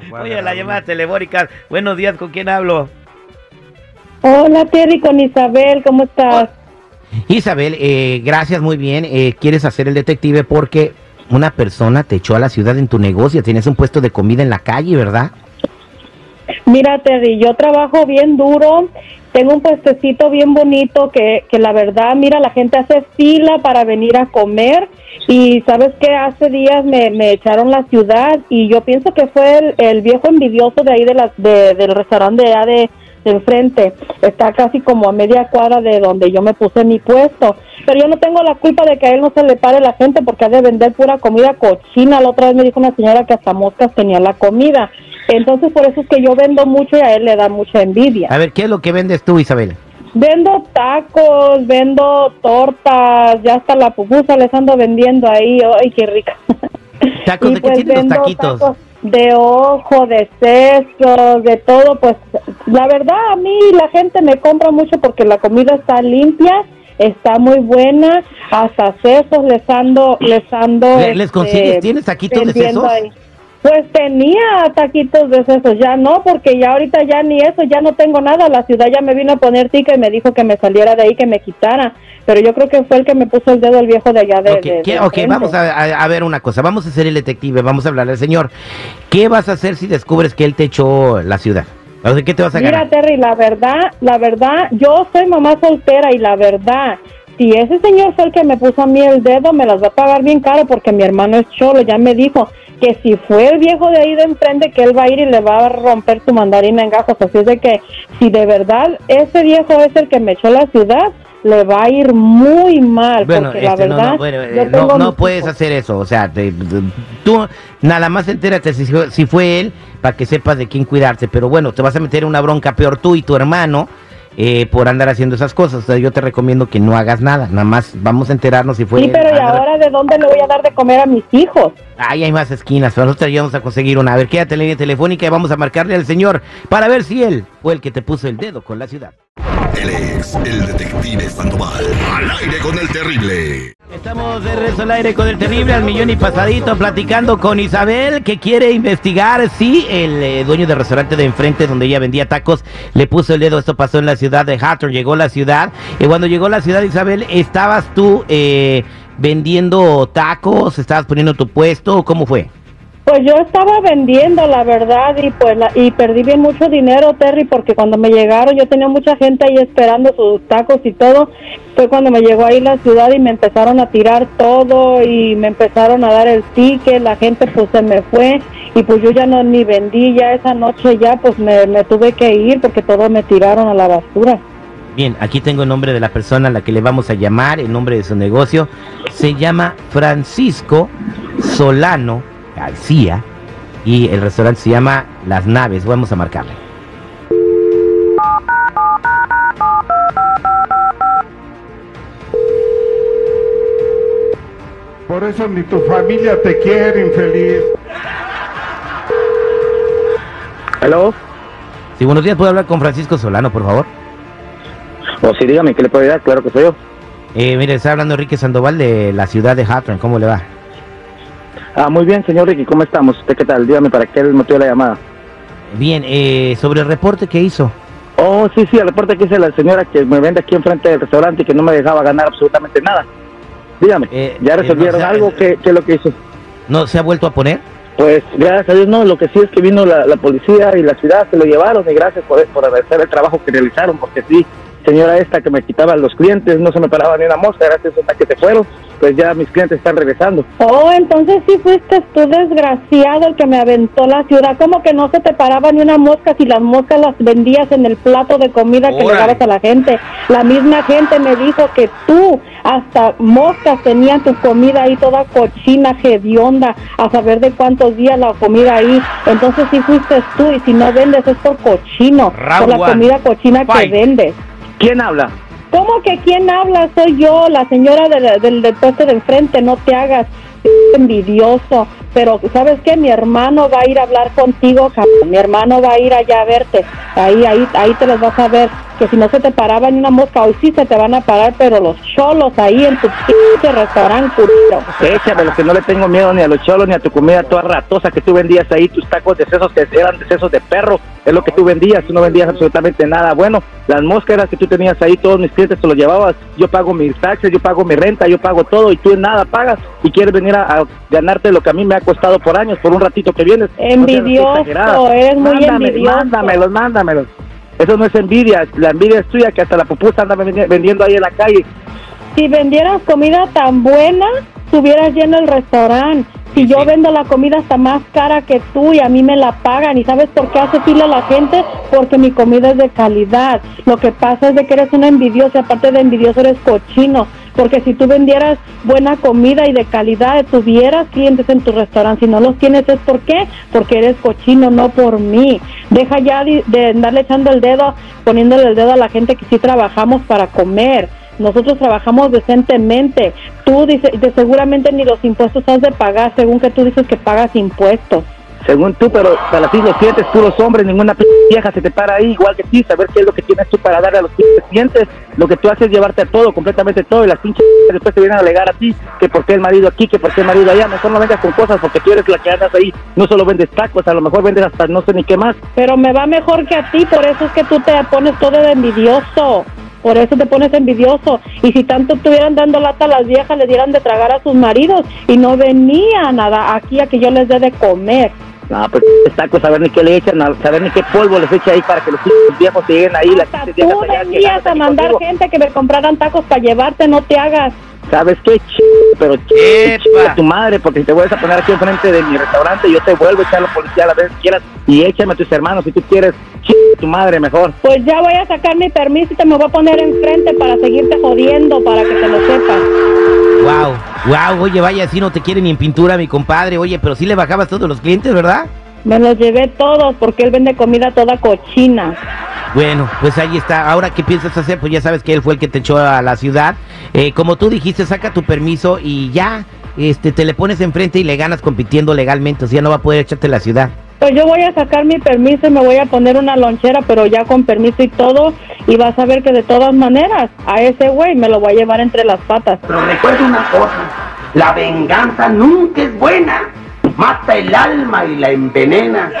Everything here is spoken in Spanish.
Oye, la llamada telefónica. Buenos días, ¿con quién hablo? Hola Terry, con Isabel, ¿cómo estás? Isabel, eh, gracias, muy bien. Eh, ¿Quieres hacer el detective porque una persona te echó a la ciudad en tu negocio? Tienes un puesto de comida en la calle, ¿verdad? Mira Terry, yo trabajo bien duro, tengo un puestecito bien bonito que, que la verdad, mira, la gente hace fila para venir a comer y sabes que hace días me, me echaron la ciudad y yo pienso que fue el, el viejo envidioso de ahí de la, de, del restaurante de de, de enfrente. Está casi como a media cuadra de donde yo me puse mi puesto. Pero yo no tengo la culpa de que a él no se le pare la gente porque ha de vender pura comida cochina. La otra vez me dijo una señora que hasta moscas tenía la comida. Entonces por eso es que yo vendo mucho y a él le da mucha envidia. A ver, ¿qué es lo que vendes tú, Isabel? Vendo tacos, vendo tortas, ya hasta la pupusa les ando vendiendo ahí. ¡Ay, qué rica! ¿Tacos Y de qué pues tienen los taquitos? tacos de ojo, de sesos, de todo, pues la verdad a mí la gente me compra mucho porque la comida está limpia, está muy buena, hasta sesos les ando, les ando... ¿Le- les este, consigues? ¿Tienes taquitos de sesos? ahí. Pues tenía taquitos de sesos, ya no, porque ya ahorita ya ni eso, ya no tengo nada, la ciudad ya me vino a poner tica y me dijo que me saliera de ahí, que me quitara, pero yo creo que fue el que me puso el dedo el viejo de allá de... Ok, de- ¿qué- de ok, enfrente. vamos a, ver una cosa. Vamos a hacer el detective, vamos a hablarle al señor. ¿Qué vas a hacer si descubres que él te echó la ciudad? O sea, ¿Qué te vas a Mira, ganar? Terry, la verdad, la verdad, yo soy mamá soltera y la verdad, si ese señor fue el que me puso a mí el dedo, me las va a pagar bien caro porque mi hermano es cholo, ya me dijo que si fue el viejo de ahí de enfrente, que él va a ir y le va a romper su mandarina en gajos. Así es de que si de verdad ese viejo es el que me echó la ciudad, le va a ir muy mal. Bueno, porque la este, verdad, no, bueno, yo eh, tengo no, no mis puedes hijos. hacer eso. O sea, te- tú nada más entérate si, fue- si fue él para que sepas de quién cuidarse. Pero bueno, te vas a meter en una bronca peor tú y tu hermano eh, por andar haciendo esas cosas. O sea, yo te recomiendo que no hagas nada. Nada más vamos a enterarnos si fue Sí, pero ¿y ahora de dónde le voy a dar de comer a mis hijos? Ahí hay más esquinas, pero nosotros ya vamos a conseguir una. A ver, quédate en la línea telefónica y vamos a marcarle al señor para ver si él fue el que te puso el dedo con la ciudad. Él es el detective Sandoval. Al aire con el terrible. Estamos de regreso al aire con el terrible al millón y pasadito platicando con Isabel que quiere investigar si el eh, dueño del restaurante de enfrente donde ella vendía tacos le puso el dedo. Esto pasó en la ciudad de Hatton, llegó a la ciudad y cuando llegó a la ciudad Isabel, ¿estabas tú eh, vendiendo tacos? ¿Estabas poniendo tu puesto? ¿Cómo fue? Pues yo estaba vendiendo, la verdad, y pues la- y perdí bien mucho dinero, Terry, porque cuando me llegaron yo tenía mucha gente ahí esperando sus tacos y todo. Fue cuando me llegó ahí la ciudad y me empezaron a tirar todo y me empezaron a dar el ticket, la gente pues se me fue y pues yo ya no ni vendí, ya esa noche ya pues me, me tuve que ir porque todo me tiraron a la basura. Bien, aquí tengo el nombre de la persona a la que le vamos a llamar, el nombre de su negocio. Se llama Francisco Solano García y el restaurante se llama Las Naves. Vamos a marcarle. Por eso ni tu familia te quiere, infeliz. ¿Aló? Sí, buenos días, ¿puedo hablar con Francisco Solano, por favor? O sí, dígame, ¿qué le puedo ayudar? Claro que soy yo. Eh, mire, está hablando Enrique Sandoval de la ciudad de Hawthorne. ¿Cómo le va? Ah, muy bien, señor Ricky, ¿cómo estamos? ¿Usted qué tal? Dígame, ¿para qué el motivo de la llamada? Bien, eh, sobre el reporte que hizo. Oh, sí, sí, el reporte que hice la señora que me vende aquí enfrente del restaurante y que no me dejaba ganar absolutamente nada. Dígame, Eh, ¿ya eh, resolvieron no, algo? ¿Qué, ¿Qué es lo que hizo? ¿No se ha vuelto a poner? Pues gracias a Dios no, lo que sí es que vino la, la policía y la ciudad, se lo llevaron y gracias por, por agradecer el trabajo que realizaron, porque sí, señora esta que me quitaba los clientes, no se me paraba ni una mosca, gracias a que se fueron, pues ya mis clientes están regresando. Oh, entonces sí fuiste tú desgraciado el que me aventó la ciudad. Como que no se te paraba ni una mosca si las moscas las vendías en el plato de comida que le dabas a la gente. La misma gente me dijo que tú hasta moscas tenían tu comida ahí toda cochina, hedionda, a saber de cuántos días la comida ahí. Entonces sí fuiste tú y si no vendes es por cochino, por la Round one. comida cochina que vendes. ¿Quién habla? ¿Cómo que quién habla? Soy yo, la señora de la- del, del puesto de enfrente, no te hagas envidioso. Pero ¿sabes qué? Mi hermano va a ir a hablar contigo, cabrón. Mi hermano va a ir allá a verte. Ahí, ahí, ahí te los vas a ver. Que si no se te paraba ni una mosca, hoy sí se te van a parar, pero los cholos ahí en tu pinche restaurante, culero. Échame, lo que no le tengo miedo ni a los cholos ni a tu comida toda ratosa que tú vendías ahí, tus tacos de sesos que eran de sesos de perro, es lo que tú vendías, tú no vendías absolutamente nada. Bueno, las moscas que tú tenías ahí, todos mis clientes se los llevabas, yo pago mis taxes, yo pago mi renta, yo pago todo y tú nada pagas y quieres venir a, a ganarte lo que a mí me ha costado por años, por un ratito que vienes. Envidioso, eres muy Mándame- envidioso. Mándamelos, mándamelos. Eso no es envidia, la envidia es tuya que hasta la pupusa anda vendi- vendiendo ahí en la calle. Si vendieras comida tan buena, tuvieras lleno el restaurante. Si yo vendo la comida hasta más cara que tú y a mí me la pagan. ¿Y sabes por qué hace fila la gente? Porque mi comida es de calidad. Lo que pasa es de que eres una envidiosa. Aparte de envidioso, eres cochino. Porque si tú vendieras buena comida y de calidad, tuvieras clientes en tu restaurante. Si no los tienes, ¿es por qué? Porque eres cochino, no por mí. Deja ya de, andarle echando el dedo, poniéndole el dedo a la gente que sí trabajamos para comer. Nosotros trabajamos decentemente. Tú dices, seguramente ni los impuestos has de pagar, según que tú dices que pagas impuestos. Según tú, pero para ti los clientes, puros hombres, ninguna vieja se te para ahí igual que ti, saber qué es lo que tienes tú para darle a los clientes. Lo que tú haces es llevarte a todo, completamente todo, y las pinches después te vienen a alegar a ti que por qué el marido aquí, que por qué el marido allá. Mejor no vengas con cosas porque tú eres la que andas ahí. No solo vendes tacos, a lo mejor vendes hasta no sé ni qué más. Pero me va mejor que a ti, por eso es que tú te pones todo de envidioso. Por eso te pones envidioso. Y si tanto estuvieran dando lata a las viejas, le dieran de tragar a sus maridos y no venían a, aquí a que yo les dé de comer. No, pues tacos, saber ni qué le echan, a saber ni qué polvo les echa ahí para que los viejos se lleguen ahí. Hasta tú viejas allá venías a mandar contigo. gente que me compraran tacos para llevarte, no te hagas. ¿Sabes qué? Ch pero ch chinga tu madre, porque si te vuelves a poner aquí enfrente de mi restaurante, yo te vuelvo a echar a la policía a la vez que quieras y échame a tus hermanos si tú quieres. Ch tu madre mejor. Pues ya voy a sacar mi permiso y te me voy a poner enfrente para seguirte jodiendo, para que te lo sepas. Wow, wow, oye, vaya, si no te quiere ni en pintura, mi compadre. Oye, pero sí le bajabas todos los clientes, ¿verdad? Me los llevé todos porque él vende comida toda cochina. Bueno, pues ahí está. Ahora, ¿qué piensas hacer? Pues ya sabes que él fue el que te echó a la ciudad. Eh, como tú dijiste, saca tu permiso y ya, este, te le pones enfrente y le ganas compitiendo legalmente. O sea, no va a poder echarte a la ciudad. Pues yo voy a sacar mi permiso y me voy a poner una lonchera, pero ya con permiso y todo. Y vas a ver que de todas maneras, a ese güey me lo voy a llevar entre las patas. Pero recuerda una cosa, la venganza nunca es buena, mata el alma y la envenena.